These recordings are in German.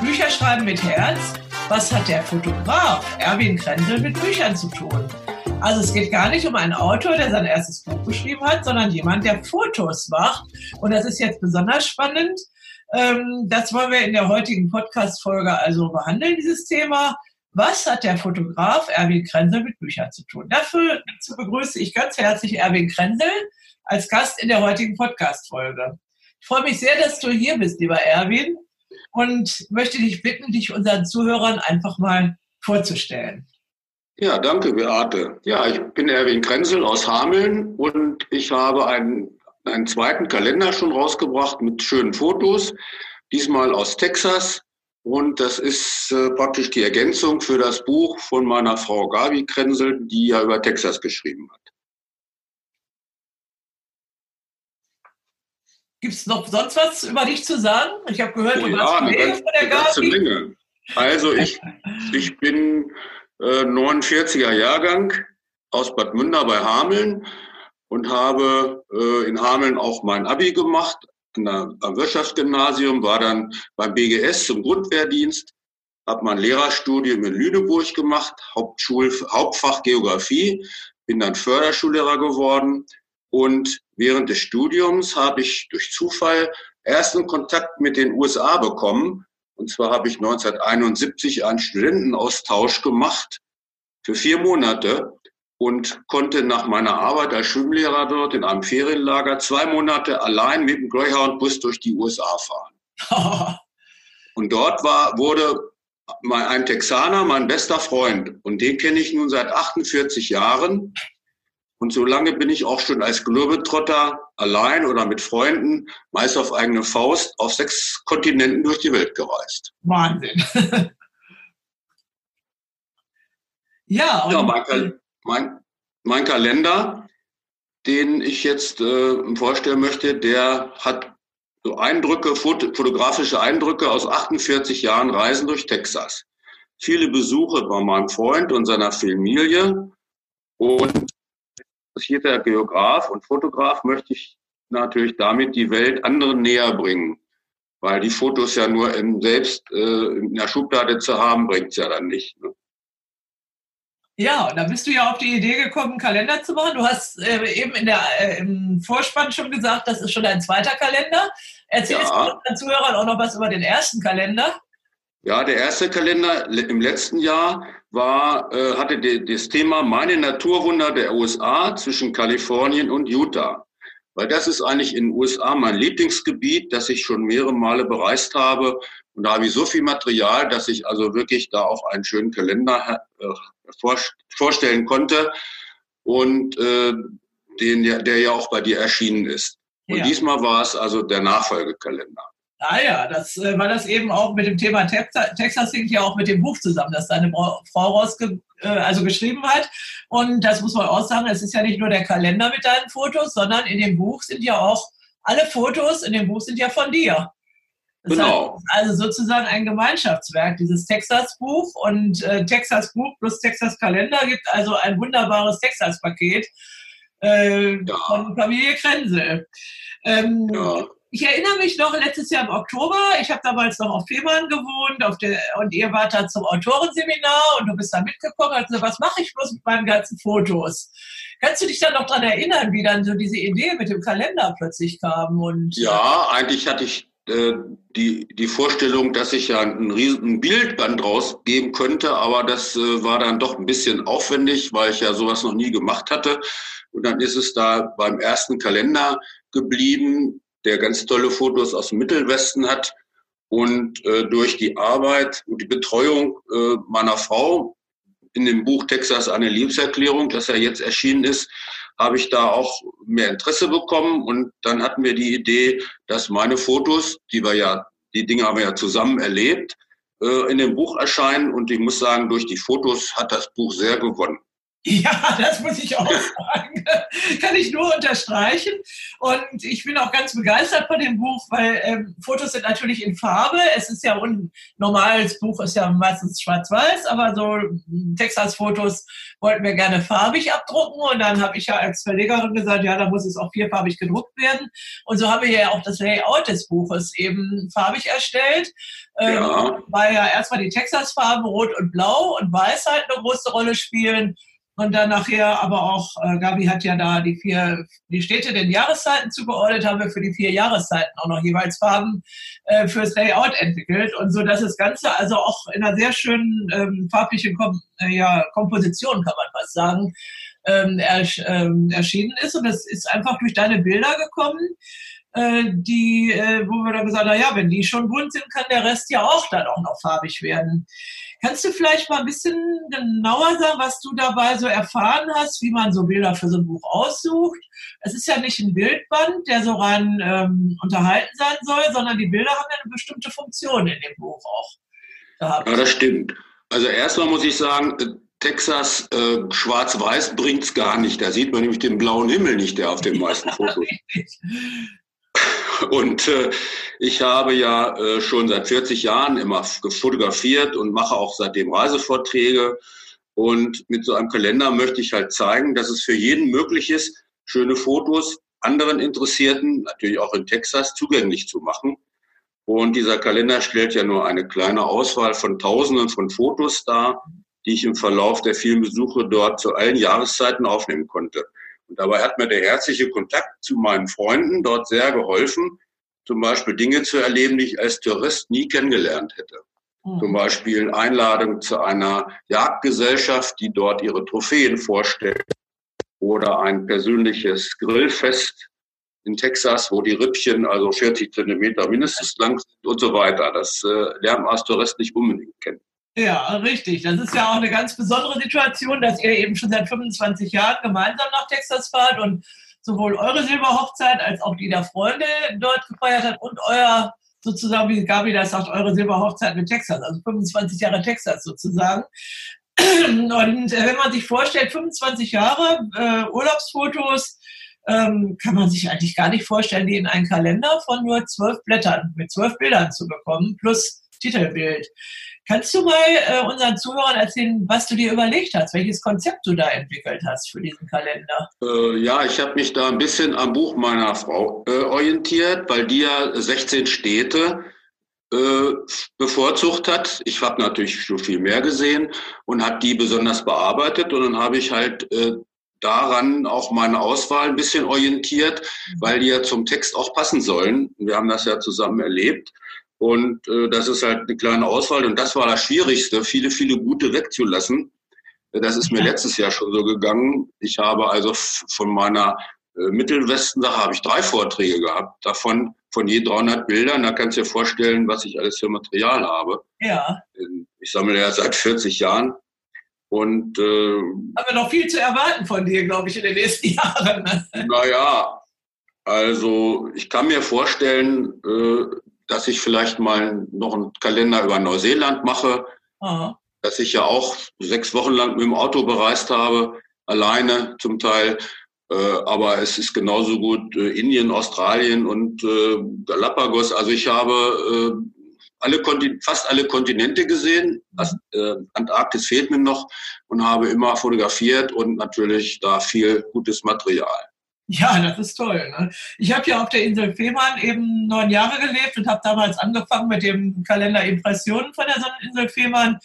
Bücher schreiben mit Herz. Was hat der Fotograf Erwin Krendel mit Büchern zu tun? Also es geht gar nicht um einen Autor, der sein erstes Buch geschrieben hat, sondern jemand, der Fotos macht. Und das ist jetzt besonders spannend. Ähm, das wollen wir in der heutigen Podcast-Folge also behandeln, dieses Thema. Was hat der Fotograf Erwin Krensel mit Büchern zu tun? Dafür begrüße ich ganz herzlich Erwin Krensel als Gast in der heutigen Podcast-Folge. Ich freue mich sehr, dass du hier bist, lieber Erwin, und möchte dich bitten, dich unseren Zuhörern einfach mal vorzustellen. Ja, danke, Beate. Ja, ich bin Erwin Krenzel aus Hameln und ich habe einen, einen zweiten Kalender schon rausgebracht mit schönen Fotos, diesmal aus Texas. Und das ist äh, praktisch die Ergänzung für das Buch von meiner Frau Gabi Krenzel, die ja über Texas geschrieben hat. Gibt es noch sonst was über dich zu sagen? Ich habe gehört, oh, du warst ja, eine, ganz, von der eine ganze Menge. Also ich, ich bin äh, 49er Jahrgang aus Bad Münder bei Hameln und habe äh, in Hameln auch mein Abi gemacht. Der, am Wirtschaftsgymnasium, war dann beim BGS zum Grundwehrdienst, habe mein Lehrerstudium in Lüneburg gemacht, Hauptschul, Hauptfach Geografie, bin dann Förderschullehrer geworden und während des Studiums habe ich durch Zufall ersten Kontakt mit den USA bekommen. Und zwar habe ich 1971 einen Studentenaustausch gemacht für vier Monate und konnte nach meiner Arbeit als Schwimmlehrer dort in einem Ferienlager zwei Monate allein mit dem Greyhound-Bus durch die USA fahren. und dort war, wurde ein Texaner mein bester Freund und den kenne ich nun seit 48 Jahren. Und so lange bin ich auch schon als Globetrotter allein oder mit Freunden, meist auf eigene Faust, auf sechs Kontinenten durch die Welt gereist. Wahnsinn. ja, ja mein, mein, mein, Kalender, den ich jetzt äh, vorstellen möchte, der hat so Eindrücke, fotografische Eindrücke aus 48 Jahren Reisen durch Texas. Viele Besuche bei meinem Freund und seiner Familie und interessierter Geograf und Fotograf möchte ich natürlich damit die Welt anderen näher bringen. Weil die Fotos ja nur im, selbst äh, in der Schublade zu haben, bringt es ja dann nicht. Ne? Ja, und da bist du ja auf die Idee gekommen, einen Kalender zu machen. Du hast äh, eben in der, äh, im Vorspann schon gesagt, das ist schon dein zweiter Kalender. Erzählst ja. du unseren Zuhörern auch noch was über den ersten Kalender? Ja, der erste Kalender im letzten Jahr war, äh, hatte die, das Thema Meine Naturwunder der USA zwischen Kalifornien und Utah. Weil das ist eigentlich in den USA mein Lieblingsgebiet, das ich schon mehrere Male bereist habe. Und da habe ich so viel Material, dass ich also wirklich da auch einen schönen Kalender äh, vor, vorstellen konnte. Und äh, den, der ja auch bei dir erschienen ist. Und ja. diesmal war es also der Nachfolgekalender. Ah ja, das, äh, weil das eben auch mit dem Thema Texas, Texas hängt ja auch mit dem Buch zusammen, das deine Frau rausge, äh, also geschrieben hat. Und das muss man auch sagen, es ist ja nicht nur der Kalender mit deinen Fotos, sondern in dem Buch sind ja auch alle Fotos in dem Buch sind ja von dir. Das genau. Heißt, also sozusagen ein Gemeinschaftswerk, dieses Texas-Buch und äh, Texas-Buch plus Texas-Kalender gibt also ein wunderbares Texas-Paket äh, ja. von Familie Krenzel. Ähm, ja ich erinnere mich noch letztes Jahr im Oktober, ich habe damals noch auf Fehmarn gewohnt auf der, und ihr wart da zum Autorenseminar und du bist da mitgekommen und gesagt, was mache ich bloß mit meinen ganzen Fotos? Kannst du dich dann noch daran erinnern, wie dann so diese Idee mit dem Kalender plötzlich kam? Und, ja, eigentlich hatte ich äh, die, die Vorstellung, dass ich ja ein riesen Bildband rausgeben könnte, aber das äh, war dann doch ein bisschen aufwendig, weil ich ja sowas noch nie gemacht hatte. Und dann ist es da beim ersten Kalender geblieben, der ganz tolle Fotos aus dem Mittelwesten hat. Und äh, durch die Arbeit und die Betreuung äh, meiner Frau in dem Buch Texas eine Liebeserklärung, das ja jetzt erschienen ist, habe ich da auch mehr Interesse bekommen. Und dann hatten wir die Idee, dass meine Fotos, die wir ja Die Dinge haben wir ja zusammen erlebt, äh, in dem Buch erscheinen. Und ich muss sagen, durch die Fotos hat das Buch sehr gewonnen. Ja, das muss ich auch sagen. Kann ich nur unterstreichen. Und ich bin auch ganz begeistert von dem Buch, weil ähm, Fotos sind natürlich in Farbe. Es ist ja ein normales Buch, ist ja meistens schwarz-weiß, aber so Texas-Fotos wollten wir gerne farbig abdrucken. Und dann habe ich ja als Verlegerin gesagt, ja, da muss es auch vierfarbig gedruckt werden. Und so haben wir ja auch das Layout des Buches eben farbig erstellt. Ähm, ja. Weil ja erstmal die Texas-Farben Rot und Blau und Weiß halt eine große Rolle spielen. Und dann nachher aber auch, äh, Gabi hat ja da die vier, die Städte den Jahreszeiten zugeordnet, haben wir für die vier Jahreszeiten auch noch jeweils Farben äh, fürs Layout entwickelt. Und so, dass das Ganze also auch in einer sehr schönen ähm, farblichen Kom äh, ja, Komposition, kann man fast sagen, ähm, ersch ähm, erschienen ist. Und das ist einfach durch deine Bilder gekommen äh, die, äh, wo wir dann gesagt haben, ja, wenn die schon bunt sind, kann der Rest ja auch dann auch noch farbig werden. Kannst du vielleicht mal ein bisschen genauer sagen, was du dabei so erfahren hast, wie man so Bilder für so ein Buch aussucht? Es ist ja nicht ein Bildband, der so rein ähm, unterhalten sein soll, sondern die Bilder haben ja eine bestimmte Funktion in dem Buch auch. Gehabt. Ja, das stimmt. Also erstmal muss ich sagen, äh, Texas äh, schwarz-weiß bringt es gar nicht. Da sieht man nämlich den blauen Himmel nicht, der auf den meisten Fotos. Und äh, ich habe ja äh, schon seit 40 Jahren immer fotografiert und mache auch seitdem Reisevorträge. Und mit so einem Kalender möchte ich halt zeigen, dass es für jeden möglich ist, schöne Fotos anderen Interessierten, natürlich auch in Texas, zugänglich zu machen. Und dieser Kalender stellt ja nur eine kleine Auswahl von Tausenden von Fotos dar, die ich im Verlauf der vielen Besuche dort zu allen Jahreszeiten aufnehmen konnte. Und dabei hat mir der herzliche Kontakt zu meinen Freunden dort sehr geholfen, zum Beispiel Dinge zu erleben, die ich als Tourist nie kennengelernt hätte. Mhm. Zum Beispiel Einladung zu einer Jagdgesellschaft, die dort ihre Trophäen vorstellt. Oder ein persönliches Grillfest in Texas, wo die Rippchen also 40 Zentimeter mindestens lang sind und so weiter. Das äh, lernt man als Tourist nicht unbedingt kennen. Ja, richtig. Das ist ja auch eine ganz besondere Situation, dass ihr eben schon seit 25 Jahren gemeinsam nach Texas fahrt und sowohl eure Silberhochzeit als auch die der Freunde dort gefeiert hat und euer, sozusagen, wie Gabi das sagt, eure Silberhochzeit mit Texas, also 25 Jahre Texas sozusagen. Und äh, wenn man sich vorstellt, 25 Jahre äh, Urlaubsfotos, ähm, kann man sich eigentlich gar nicht vorstellen, die in einen Kalender von nur zwölf Blättern mit zwölf Bildern zu bekommen, plus Titelbild. Kannst du mal äh, unseren Zuhörern erzählen, was du dir überlegt hast, welches Konzept du da entwickelt hast für diesen Kalender? Äh, ja, ich habe mich da ein bisschen am Buch meiner Frau äh, orientiert, weil die ja 16 Städte äh, bevorzugt hat. Ich habe natürlich schon viel mehr gesehen und habe die besonders bearbeitet und dann habe ich halt äh, daran auch meine Auswahl ein bisschen orientiert, weil die ja zum Text auch passen sollen. Wir haben das ja zusammen erlebt. Und äh, das ist halt eine kleine Auswahl. Und das war das Schwierigste, viele, viele gute wegzulassen. Das ist mir letztes Jahr schon so gegangen. Ich habe also von meiner äh, Mittelwesten-Sache habe ich drei Vorträge gehabt. Davon von je 300 Bildern. Da kannst du dir vorstellen, was ich alles für Material habe. Ja. Ich sammle ja seit 40 Jahren. Und äh, haben wir noch viel zu erwarten von dir, glaube ich, in den nächsten Jahren. Ne? Naja, also ich kann mir vorstellen, äh, dass ich vielleicht mal noch einen Kalender über Neuseeland mache, Aha. dass ich ja auch sechs Wochen lang mit dem Auto bereist habe, alleine zum Teil. Äh, aber es ist genauso gut äh, Indien, Australien und äh, Galapagos. Also ich habe alle fast alle Kontinente gesehen. Das, äh, Antarktis fehlt mir noch und habe immer fotografiert und natürlich da viel gutes Material. Ja, das ist toll. Ne? Ich habe ja auf der Insel Fehmarn eben neun Jahre gelebt und habe damals angefangen mit dem Kalender Impressionen von der Sonneninsel Fehmarn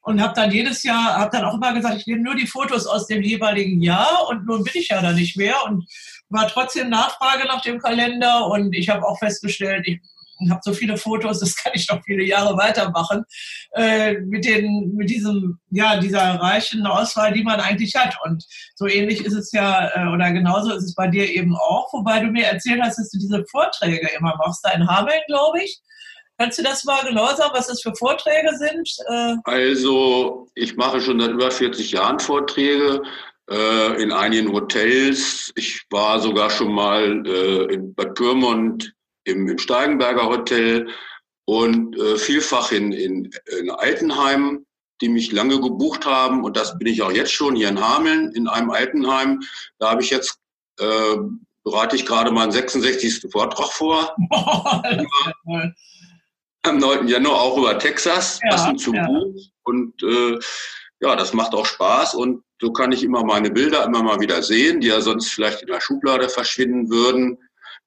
und habe dann jedes Jahr, habe dann auch immer gesagt, ich nehme nur die Fotos aus dem jeweiligen Jahr und nun bin ich ja da nicht mehr und war trotzdem Nachfrage nach dem Kalender und ich habe auch festgestellt, ich und habe so viele Fotos, das kann ich noch viele Jahre weitermachen, äh, mit, den, mit diesem, ja, dieser reichen Auswahl, die man eigentlich hat. Und so ähnlich ist es ja, äh, oder genauso ist es bei dir eben auch, wobei du mir erzählt hast, dass du diese Vorträge immer machst, da in Hameln, glaube ich. Kannst du das mal genau sagen, was das für Vorträge sind? Äh also, ich mache schon seit über 40 Jahren Vorträge äh, in einigen Hotels. Ich war sogar schon mal äh, in Bad Pyrmont im, im Steigenberger Hotel und äh, vielfach in, in, in Altenheimen, die mich lange gebucht haben. Und das bin ich auch jetzt schon hier in Hameln in einem Altenheim. Da habe ich jetzt, äh, bereite ich gerade meinen 66. Vortrag vor. Am 9. Januar auch über Texas, ja, passend zum ja. Buch. Und äh, ja, das macht auch Spaß. Und so kann ich immer meine Bilder immer mal wieder sehen, die ja sonst vielleicht in der Schublade verschwinden würden.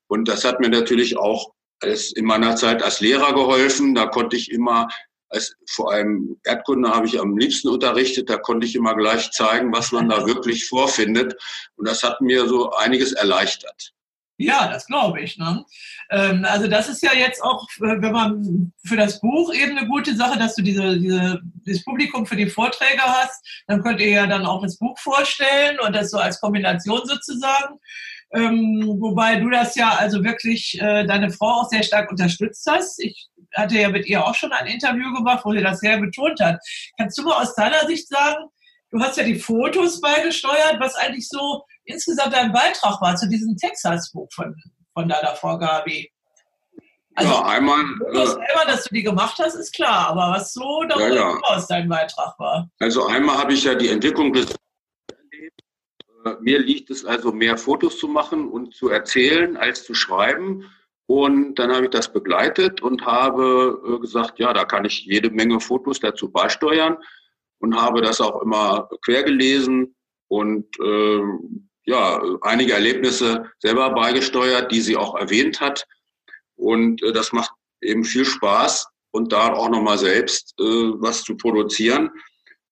Und das hat mir natürlich auch als in meiner Zeit als Lehrer geholfen. Da konnte ich immer, als, vor allem Erdkunde habe ich am liebsten unterrichtet, da konnte ich immer gleich zeigen, was man da wirklich vorfindet. Und das hat mir so einiges erleichtert. Ja, das glaube ich. Ne? Ähm, also das ist ja jetzt auch, äh, wenn man für das Buch eben eine gute Sache, dass du diese, diese, dieses Publikum für die Vorträge hast. Dann könnt ihr ja dann auch das Buch vorstellen und das so als Kombination sozusagen. Ähm, wobei du das ja also wirklich äh, deine Frau auch sehr stark unterstützt hast. Ich hatte ja mit ihr auch schon ein Interview gemacht, wo sie das sehr betont hat. Kannst du mal aus deiner Sicht sagen, du hast ja die Fotos beigesteuert, was eigentlich so insgesamt dein Beitrag war zu diesem Texas-Buch von, von deiner Frau Gabi? Also, ja, einmal. Äh, selber, dass du die gemacht hast, ist klar, aber was so darüber ja, ja. hinaus dein Beitrag war. Also einmal habe ich ja die Entwicklung des mir liegt es also mehr Fotos zu machen und zu erzählen als zu schreiben. Und dann habe ich das begleitet und habe äh, gesagt, ja, da kann ich jede Menge Fotos dazu beisteuern und habe das auch immer quer gelesen und äh, ja, einige Erlebnisse selber beigesteuert, die sie auch erwähnt hat. Und äh, das macht eben viel Spaß und da auch nochmal selbst äh, was zu produzieren.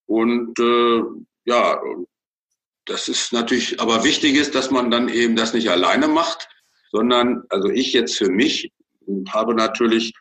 Und äh, ja, das ist natürlich, aber wichtig ist, dass man dann eben das nicht alleine macht, sondern, also ich jetzt für mich habe natürlich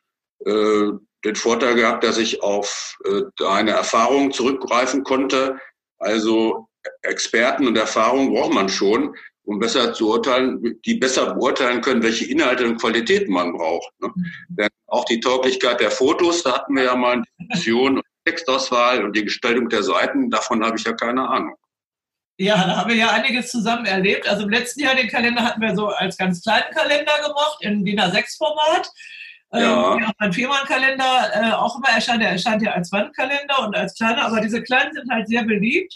äh, den Vorteil gehabt, dass ich auf äh, eine Erfahrung zurückgreifen konnte. Also Experten und Erfahrung braucht man schon, um besser zu urteilen, die besser beurteilen können, welche Inhalte und Qualitäten man braucht. Ne? Mhm. Denn auch die Tauglichkeit der Fotos, da hatten wir ja mal eine Diskussion, Textauswahl und die Gestaltung der Seiten, davon habe ich ja keine Ahnung. Ja, da haben wir ja einiges zusammen erlebt. Also im letzten Jahr den Kalender hatten wir so als ganz kleinen Kalender gemacht, in DIN A6-Format. Ja. Ähm, mein Viermann-Kalender äh, auch immer erscheint, der erscheint ja als Wandkalender und als kleiner, aber diese kleinen sind halt sehr beliebt,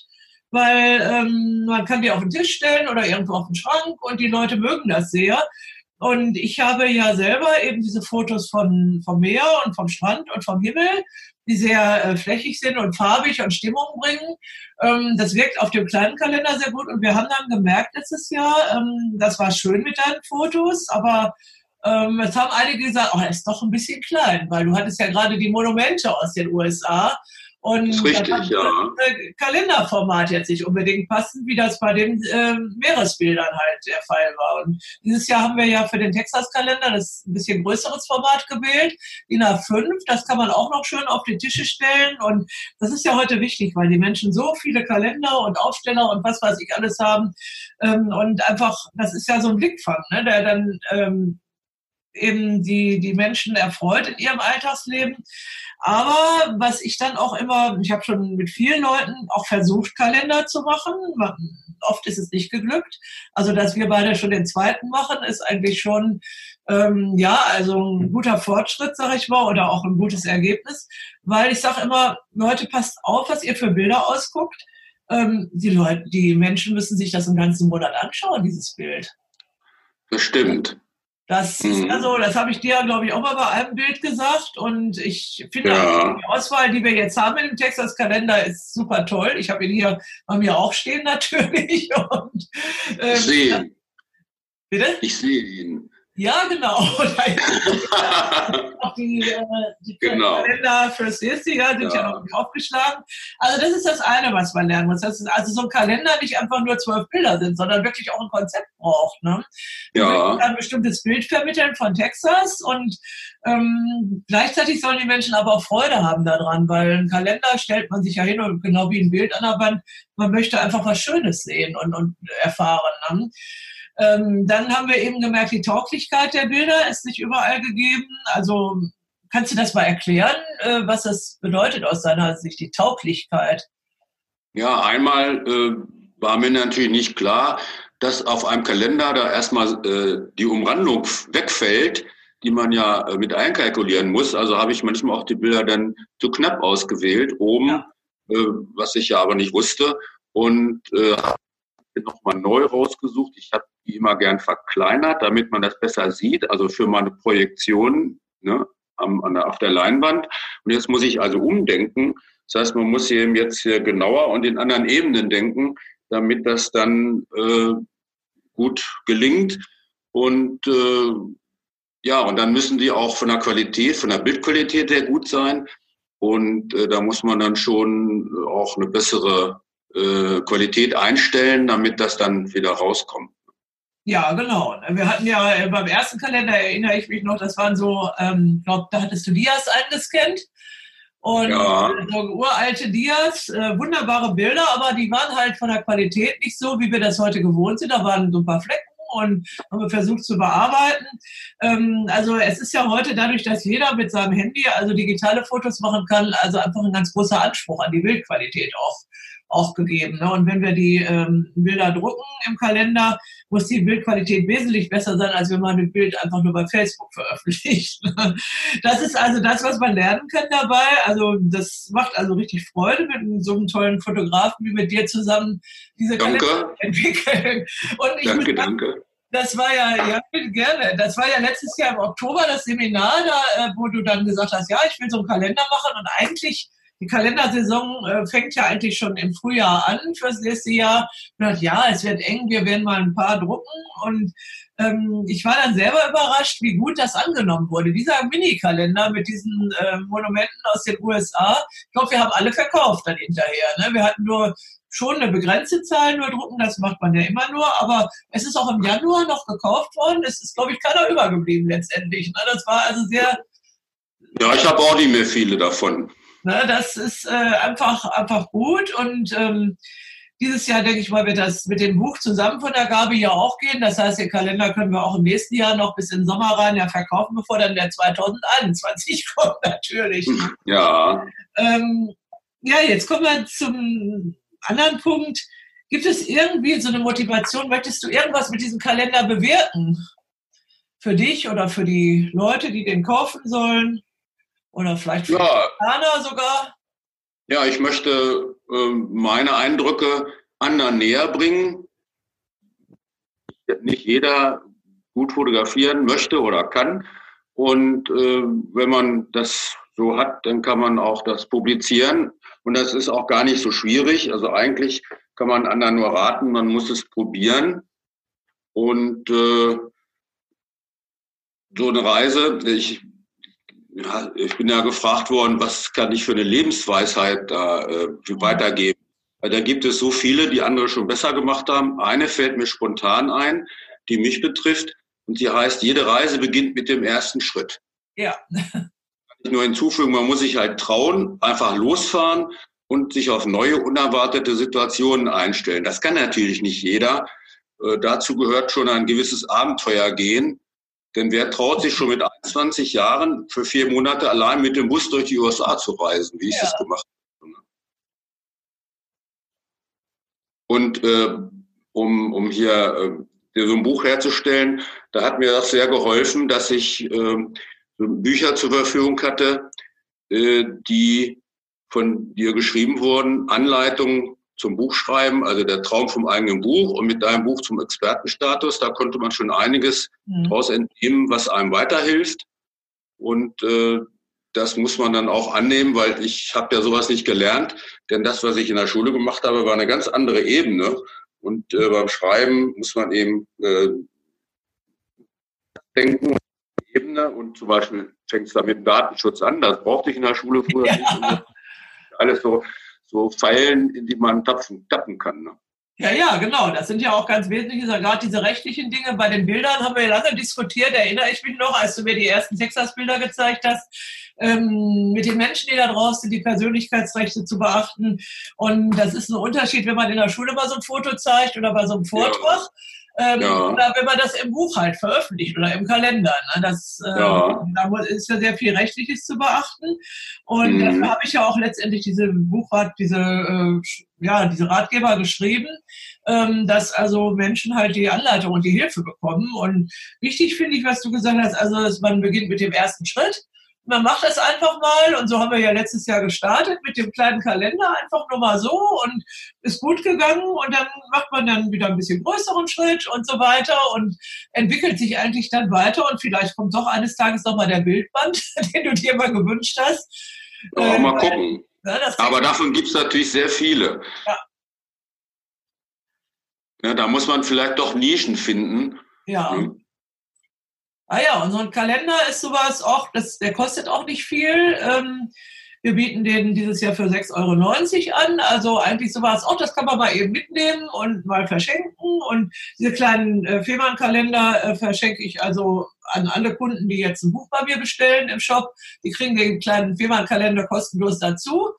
weil ähm, man kann die auf den Tisch stellen oder irgendwo auf den Schrank und die Leute mögen das sehr. Und ich habe ja selber eben diese Fotos von, vom Meer und vom Strand und vom Himmel die sehr äh, flächig sind und farbig und Stimmung bringen. Ähm, das wirkt auf dem kleinen Kalender sehr gut und wir haben dann gemerkt letztes Jahr, ähm, das war schön mit deinen Fotos, aber ähm, es haben einige gesagt, oh, er ist doch ein bisschen klein, weil du hattest ja gerade die Monumente aus den USA und das ist richtig, das ja. Kalenderformat jetzt nicht unbedingt passen, wie das bei den äh, Meeresbildern halt der Fall war. Und dieses Jahr haben wir ja für den Texas-Kalender das ein bisschen größeres Format gewählt, DIN A5. Das kann man auch noch schön auf die Tische stellen. Und das ist ja heute wichtig, weil die Menschen so viele Kalender und Aufsteller und was weiß ich alles haben. Ähm, und einfach, das ist ja so ein Blickfang, ne, der dann ähm, eben die, die Menschen erfreut in ihrem Alltagsleben. Aber was ich dann auch immer, ich habe schon mit vielen Leuten auch versucht, Kalender zu machen. Oft ist es nicht geglückt. Also, dass wir beide schon den zweiten machen, ist eigentlich schon, ähm, ja, also ein guter Fortschritt, sage ich mal, oder auch ein gutes Ergebnis. Weil ich sage immer, Leute, passt auf, was ihr für Bilder ausguckt. Ähm, die Leute, die Menschen müssen sich das im ganzen Monat anschauen, dieses Bild. Das stimmt. Das mhm. ist also, das habe ich dir, glaube ich, auch mal bei einem Bild gesagt. Und ich finde ja. die Auswahl, die wir jetzt haben in dem Texas-Kalender, ist super toll. Ich habe ihn hier bei mir auch stehen natürlich. Und, ähm, ich sehe ihn. Bitte? Ich sehe ihn. Ja, genau. auch die, äh, die genau. Kalender fürs nächste Jahr sind ja. ja noch nicht aufgeschlagen. Also das ist das eine, was man lernen muss. Dass also so ein Kalender nicht einfach nur zwölf Bilder sind, sondern wirklich auch ein Konzept braucht. Ne? Ja. ein bestimmtes Bild vermitteln von Texas und ähm, gleichzeitig sollen die Menschen aber auch Freude haben daran, weil ein Kalender stellt man sich ja hin und genau wie ein Bild an der Wand, man möchte einfach was Schönes sehen und, und erfahren. Ne? Ähm, dann haben wir eben gemerkt, die Tauglichkeit der Bilder ist nicht überall gegeben. Also kannst du das mal erklären, äh, was das bedeutet aus deiner Sicht, die Tauglichkeit? Ja, einmal äh, war mir natürlich nicht klar, dass auf einem Kalender da erstmal äh, die Umrandung wegfällt. die man ja äh, mit einkalkulieren muss. Also habe ich manchmal auch die Bilder dann zu knapp ausgewählt, oben, ja. äh, was ich ja aber nicht wusste. Und äh, nochmal neu rausgesucht. Ich habe die immer gern verkleinert, damit man das besser sieht, also für meine Projektion ne, am, an der, auf der Leinwand. Und jetzt muss ich also umdenken. Das heißt, man muss eben jetzt hier genauer und in anderen Ebenen denken, damit das dann äh, gut gelingt. Und äh, ja, und dann müssen die auch von der Qualität, von der Bildqualität her gut sein. Und äh, da muss man dann schon auch eine bessere äh, Qualität einstellen, damit das dann wieder rauskommt. Ja, genau. Wir hatten ja äh, beim ersten Kalender, erinnere ich mich noch, das waren so, ähm, glaube, da hattest du Dias eingescannt. Und ja. so uralte Dias, äh, wunderbare Bilder, aber die waren halt von der Qualität nicht so, wie wir das heute gewohnt sind. Da waren so ein paar Flecken und haben wir versucht zu bearbeiten. Ähm, also es ist ja heute dadurch, dass jeder mit seinem Handy also digitale Fotos machen kann, also einfach ein ganz großer Anspruch an die Bildqualität auch auch gegeben. Ne? Und wenn wir die ähm, Bilder drucken im Kalender, muss die Bildqualität wesentlich besser sein, als wenn man ein Bild einfach nur bei Facebook veröffentlicht. Das ist also das, was man lernen kann dabei. Also das macht also richtig Freude, mit so einem tollen Fotografen wie mit dir zusammen diese danke. Kalender entwickeln. Und ich danke, danke. Das war ja, ja, gerne. Das war ja letztes Jahr im Oktober das Seminar, da, äh, wo du dann gesagt hast, ja, ich will so einen Kalender machen und eigentlich die Kalendersaison äh, fängt ja eigentlich schon im Frühjahr an fürs nächste Jahr. Und dachte, ja, es wird eng, wir werden mal ein paar drucken. Und ähm, ich war dann selber überrascht, wie gut das angenommen wurde. Dieser Mini-Kalender mit diesen äh, Monumenten aus den USA, ich glaube, wir haben alle verkauft dann hinterher. Ne? Wir hatten nur schon eine begrenzte Zahl nur drucken, das macht man ja immer nur, aber es ist auch im Januar noch gekauft worden. Es ist, glaube ich, keiner übergeblieben letztendlich. Ne? Das war also sehr. Ja, ich habe auch nicht mehr viele davon. Ne, das ist äh, einfach, einfach gut und ähm, dieses Jahr, denke ich mal, wird das mit dem Buch zusammen von der Gabe ja auch gehen. Das heißt, den Kalender können wir auch im nächsten Jahr noch bis in den Sommer rein ja verkaufen, bevor dann der 2021 kommt, natürlich. Ja. Ähm, ja, jetzt kommen wir zum anderen Punkt. Gibt es irgendwie so eine Motivation? Möchtest du irgendwas mit diesem Kalender bewirken? Für dich oder für die Leute, die den kaufen sollen? Oder vielleicht für ja. sogar? Ja, ich möchte äh, meine Eindrücke anderen näher bringen. Nicht jeder gut fotografieren möchte oder kann. Und äh, wenn man das so hat, dann kann man auch das publizieren. Und das ist auch gar nicht so schwierig. Also eigentlich kann man anderen nur raten, man muss es probieren. Und äh, so eine Reise, ich ja, ich bin ja gefragt worden, was kann ich für eine Lebensweisheit da äh, weitergeben? Weil da gibt es so viele, die andere schon besser gemacht haben. Eine fällt mir spontan ein, die mich betrifft. Und die heißt, jede Reise beginnt mit dem ersten Schritt. Ja. Kann ich nur hinzufügen, man muss sich halt trauen, einfach losfahren und sich auf neue, unerwartete Situationen einstellen. Das kann natürlich nicht jeder. Äh, dazu gehört schon ein gewisses Abenteuer gehen. Denn wer traut sich schon mit 21 Jahren für vier Monate allein mit dem Bus durch die USA zu reisen, wie ich ja. das gemacht habe? Und äh, um, um hier äh, so ein Buch herzustellen, da hat mir das sehr geholfen, dass ich äh, Bücher zur Verfügung hatte, äh, die von dir geschrieben wurden, Anleitungen zum Buchschreiben, also der Traum vom eigenen Buch und mit deinem Buch zum Expertenstatus, da konnte man schon einiges mhm. daraus entnehmen, was einem weiterhilft. Und äh, das muss man dann auch annehmen, weil ich habe ja sowas nicht gelernt, denn das, was ich in der Schule gemacht habe, war eine ganz andere Ebene. Und äh, beim Schreiben muss man eben äh, denken, Ebene und zum Beispiel fängt es da mit Datenschutz an, das brauchte ich in der Schule früher ja. nicht. Alles so so Pfeilen, in die man tapfen, tappen kann. Ne? Ja, ja, genau. Das sind ja auch ganz wesentliche, gerade diese rechtlichen Dinge. Bei den Bildern haben wir ja lange diskutiert, erinnere ich mich noch, als du mir die ersten Texas-Bilder gezeigt hast, ähm, mit den Menschen, die da draußen sind, die Persönlichkeitsrechte zu beachten. Und das ist ein Unterschied, wenn man in der Schule mal so ein Foto zeigt oder bei so einem Vortrag. Ja. Ähm, ja. Oder wenn man das im Buch halt veröffentlicht oder im Kalender. Ne? Das, äh, ja. Da ist ja sehr viel Rechtliches zu beachten. Und mhm. dafür habe ich ja auch letztendlich diese Buchrat, diese, äh, ja, diese Ratgeber geschrieben. ähm, dass also Menschen halt die Anleitung und die Hilfe bekommen. Und wichtig finde ich, was du gesagt hast, also dass man beginnt mit dem ersten Schritt man macht das einfach mal und so haben wir ja letztes Jahr gestartet mit dem kleinen Kalender, einfach nur mal so und ist gut gegangen und dann macht man dann wieder ein bisschen größeren Schritt und so weiter und entwickelt sich eigentlich dann weiter und vielleicht kommt doch eines Tages nochmal der Bildband, den du dir mal gewünscht hast. Ja, äh, mal gucken. Ja, Aber davon gibt es natürlich sehr viele. Ja. ja. Da muss man vielleicht doch Nischen finden. Ja. Hm. Ah ja, und so ein Kalender ist sowas auch, das, der kostet auch nicht viel. Ähm, wir bieten den dieses Jahr für 6,90 Euro an. Also eigentlich sowas, auch das kann man mal eben mitnehmen und mal verschenken. Und diese kleinen äh, Fehmarnkalender äh, verschenke ich also an alle Kunden, die jetzt ein Buch bei mir bestellen im Shop. Die kriegen den kleinen Fehmarnkalender kostenlos dazu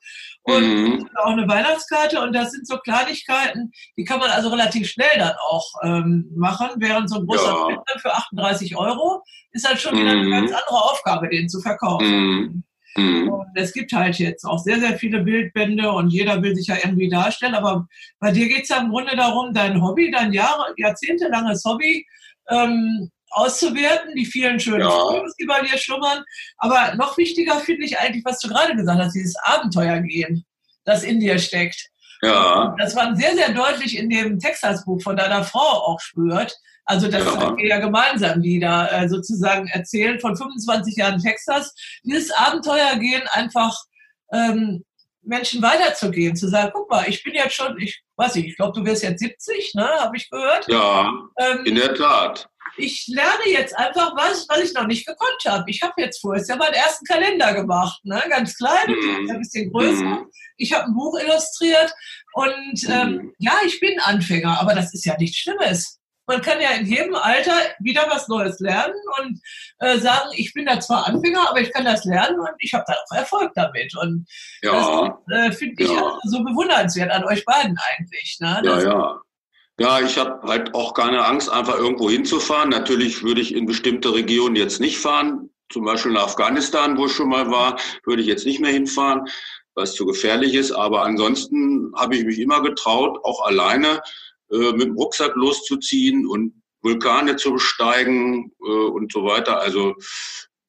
und mhm. auch eine Weihnachtskarte. Und das sind so Kleinigkeiten, die kann man also relativ schnell dann auch ähm, machen, während so ein großer ja. Print für 38 Euro ist halt schon wieder mhm. eine ganz andere Aufgabe, den zu verkaufen. Mhm. mhm. Und es gibt halt jetzt auch sehr, sehr viele Bildbände und jeder will sich ja irgendwie darstellen. Aber bei dir geht es ja im Grunde darum, dein Hobby, dein Jahre, jahrzehntelanges Hobby ähm, auszuwerten, die vielen schönen ja. Fotos, die bei dir schlummern. Aber noch wichtiger finde ich eigentlich, was du gerade gesagt hast, dieses Abenteuergehen, das in dir steckt. Ja. Das man sehr, sehr deutlich in dem Texas-Buch von deiner Frau auch spürt. Also das ja. habt ihr ja gemeinsam, die da äh, sozusagen erzählen von 25 Jahren Texas. Dieses Abenteuergehen einfach ähm, Menschen weiterzugehen, zu sagen, guck mal, ich bin jetzt schon, ich weiß nicht, ich glaube, du wirst jetzt 70, ne, habe ich gehört. Ja, ähm, in der Tat ich lerne jetzt einfach was, was ich noch nicht gekonnt habe. Ich habe jetzt vorher ja meinen ersten Kalender gemacht, ne? ganz klein, mhm. ein bisschen größer. Mhm. Ich habe ein Buch illustriert und ähm, mhm. ja, ich bin Anfänger, aber das ist ja nichts Schlimmes. Man kann ja in jedem Alter wieder was Neues lernen und äh, sagen, ich bin da zwar Anfänger, aber ich kann das lernen und ich habe da auch Erfolg damit. Und ja. das äh, finde ich ja. so bewundernswert an euch beiden eigentlich. Ne? ja, ja. Ja, ich habe halt auch keine Angst, einfach irgendwo hinzufahren. Natürlich würde ich in bestimmte Regionen jetzt nicht fahren. Zum Beispiel nach Afghanistan, wo ich schon mal war, würde ich jetzt nicht mehr hinfahren, weil es zu gefährlich ist. Aber ansonsten habe ich mich immer getraut, auch alleine äh, mit dem Rucksack loszuziehen und Vulkane zu besteigen äh, und so weiter. Also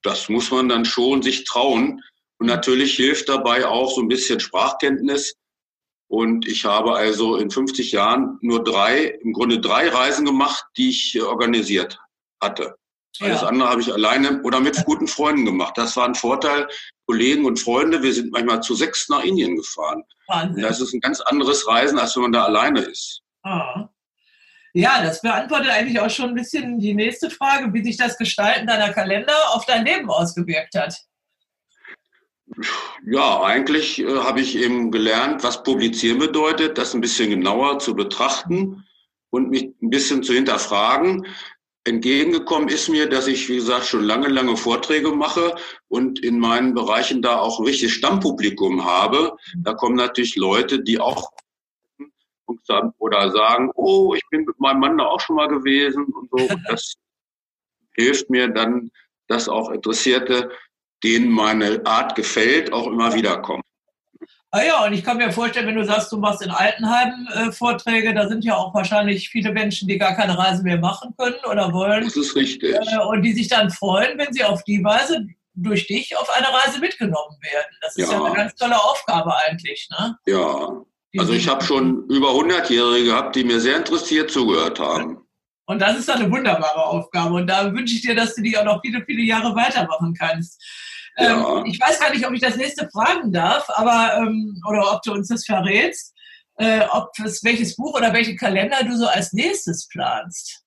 das muss man dann schon sich trauen. Und natürlich hilft dabei auch so ein bisschen Sprachkenntnis. Und ich habe also in 50 Jahren nur drei, im Grunde drei Reisen gemacht, die ich äh, organisiert hatte. Alles ja. andere habe ich alleine oder mit guten Freunden gemacht. Das war ein Vorteil. Kollegen und Freunde, wir sind manchmal zu sechs nach Indien gefahren. Wahnsinn. Das ist ein ganz anderes Reisen, als wenn man da alleine ist. Ah. Ja, das beantwortet eigentlich auch schon ein bisschen die nächste Frage, wie sich das Gestalten deiner Kalender auf dein Leben ausgewirkt hat. Ja, eigentlich äh, habe ich eben gelernt, was Publizieren bedeutet, das ein bisschen genauer zu betrachten und mich ein bisschen zu hinterfragen. Entgegengekommen ist mir, dass ich, wie gesagt, schon lange, lange Vorträge mache und in meinen Bereichen da auch ein richtiges Stammpublikum habe. Da kommen natürlich Leute, die auch oder sagen, oh, ich bin mit meinem Mann da auch schon mal gewesen und so. Und das hilft mir dann, dass auch Interessierte denen meine Art gefällt, auch immer wieder kommen. Ah ja, und ich kann mir vorstellen, wenn du sagst, du machst in Altenheimen äh, Vorträge, da sind ja auch wahrscheinlich viele Menschen, die gar keine Reise mehr machen können oder wollen. Das ist richtig. Äh, und die sich dann freuen, wenn sie auf die Weise durch dich auf eine Reise mitgenommen werden. Das ist ja, ja eine ganz tolle Aufgabe eigentlich. Ne? Ja, also ich habe schon über 100-Jährige gehabt, die mir sehr interessiert zugehört haben. Und das ist eine wunderbare Aufgabe. Und da wünsche ich dir, dass du die auch noch viele, viele Jahre weitermachen kannst. Ja. Ähm, ich weiß gar nicht, ob ich das nächste fragen darf, aber ähm, oder ob du uns das verrätst, äh, ob es welches Buch oder welchen Kalender du so als nächstes planst.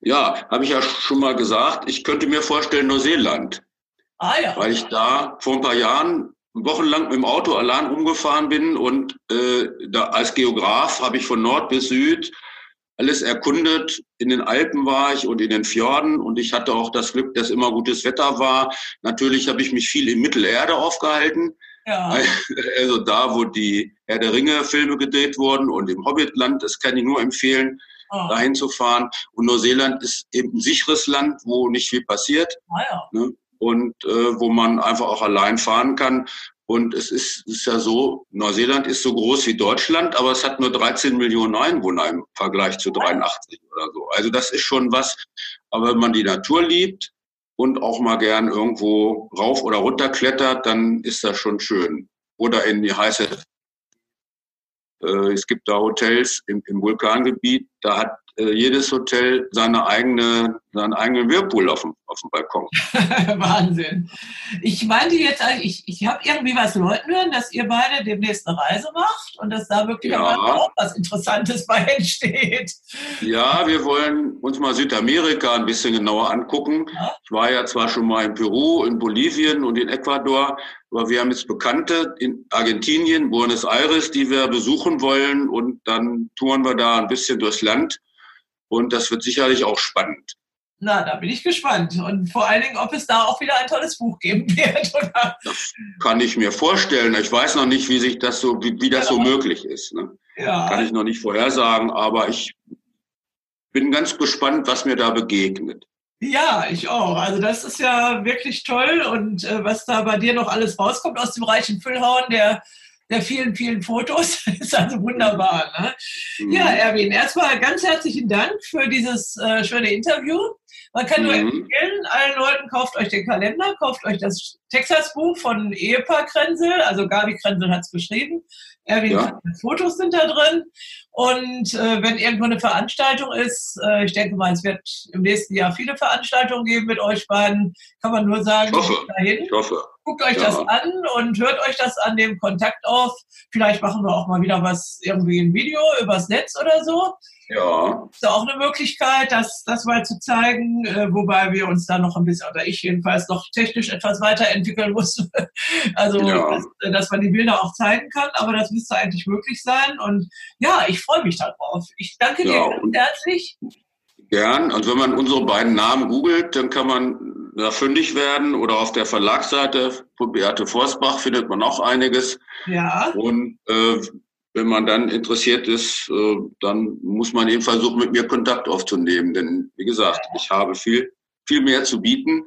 Ja, habe ich ja schon mal gesagt. Ich könnte mir vorstellen Neuseeland. Ah ja. Weil ich da vor ein paar Jahren wochenlang mit dem Auto allein rumgefahren bin und äh, da als Geograf habe ich von Nord bis Süd alles erkundet. In den Alpen war ich und in den Fjorden und ich hatte auch das Glück, dass immer gutes Wetter war. Natürlich habe ich mich viel in Mittelerde aufgehalten. Ja. Also da, wo die Herr der Ringe Filme gedreht wurden und im Hobbitland, das kann ich nur empfehlen, oh. dahin zu fahren. Und Neuseeland ist eben ein sicheres Land, wo nicht viel passiert. Ah, ja. ne? Und äh, wo man einfach auch allein fahren kann. Und es ist, ist ja so, Neuseeland ist so groß wie Deutschland, aber es hat nur 13 Millionen Einwohner im Vergleich zu 83 oder so. Also das ist schon was. Aber wenn man die Natur liebt und auch mal gern irgendwo rauf oder runter klettert, dann ist das schon schön. Oder in die heiße äh, es gibt da Hotels im, im Vulkangebiet, da hat jedes Hotel seine eigene, seinen eigenen Whirlpool auf dem, auf dem Balkon. Wahnsinn. Ich meinte jetzt, ich, ich habe irgendwie was Leuten hören, dass ihr beide demnächst eine Reise macht und dass da wirklich ja. auch was Interessantes bei entsteht. Ja, wir wollen uns mal Südamerika ein bisschen genauer angucken. Ja. Ich war ja zwar schon mal in Peru, in Bolivien und in Ecuador, aber wir haben jetzt Bekannte in Argentinien, Buenos Aires, die wir besuchen wollen und dann touren wir da ein bisschen durchs Land und das wird sicherlich auch spannend. Na, da bin ich gespannt. Und vor allen Dingen, ob es da auch wieder ein tolles Buch geben wird. Oder? Das kann ich mir vorstellen. Ich weiß noch nicht, wie sich das so, wie, wie das ja. so möglich ist. Ne? Ja. Kann ich noch nicht vorhersagen, aber ich bin ganz gespannt, was mir da begegnet. Ja, ich auch. Also das ist ja wirklich toll und äh, was da bei dir noch alles rauskommt aus dem reichen Füllhorn, der der vielen, vielen Fotos. ist also wunderbar. Ne? Mhm. Ja, Erwin, erstmal ganz herzlichen Dank für dieses äh, schöne Interview. Man kann mhm. nur empfehlen, allen Leuten, kauft euch den Kalender, kauft euch das Texas-Buch von Ehepaar Krenzel, also Gabi Krenzel hat es geschrieben. Erwin, ja. Fotos sind da drin. Und äh, wenn irgendwo eine Veranstaltung ist, äh, ich denke mal, es wird im nächsten Jahr viele Veranstaltungen geben mit euch beiden, kann man nur sagen, ich hoffe. dahin. Ich hoffe. Guckt euch ja. das an und hört euch das an dem Kontakt auf. Vielleicht machen wir auch mal wieder was, irgendwie ein Video übers Netz oder so. Ja. Ist auch eine Möglichkeit, das, das mal zu zeigen, äh, wobei wir uns da noch ein bisschen, oder ich jedenfalls, noch technisch etwas weiterentwickeln muss. also, ja. dass, dass, man die Bilder auch zeigen kann, aber das müsste eigentlich möglich sein. Und ja, ich freue mich darauf. Ich danke ja. dir ganz herzlich. Gern. Und wenn man unsere beiden Namen googelt, dann kann man da fündig werden oder auf der Verlagsseite von Beate Forsbach findet man auch einiges. Ja. Und äh, wenn man dann interessiert ist, äh, dann muss man eben versuchen, mit mir Kontakt aufzunehmen. Denn wie gesagt, ich habe viel, viel mehr zu bieten.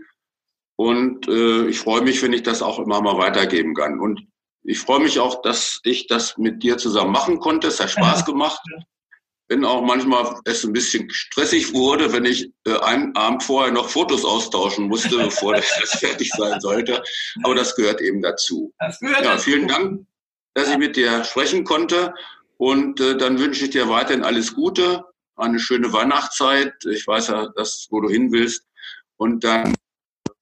Und äh, ich freue mich, wenn ich das auch immer mal weitergeben kann. Und ich freue mich auch, dass ich das mit dir zusammen machen konnte. Es hat Spaß gemacht. Wenn auch manchmal es ein bisschen stressig wurde, wenn ich äh, einen Abend vorher noch Fotos austauschen musste, bevor das fertig sein sollte. Aber das gehört eben dazu. Das gehört ja, dazu. vielen Dank dass ich mit dir sprechen konnte. Und äh, dann wünsche ich dir weiterhin alles Gute, eine schöne Weihnachtszeit. Ich weiß ja, dass, wo du hin willst. Und dann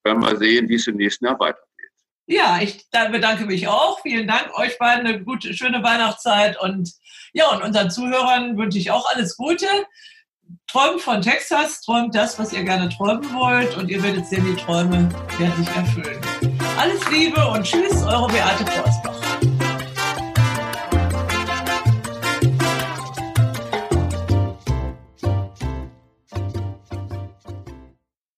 werden wir sehen, wie es im nächsten Jahr weitergeht. Ja, ich bedanke mich auch. Vielen Dank euch beiden eine gute, schöne Weihnachtszeit. Und ja, und unseren Zuhörern wünsche ich auch alles Gute. Träumt von Texas, träumt das, was ihr gerne träumen wollt. Und ihr werdet sehen, die Träume werden sich erfüllen. Alles Liebe und Tschüss, eure Beate Forst.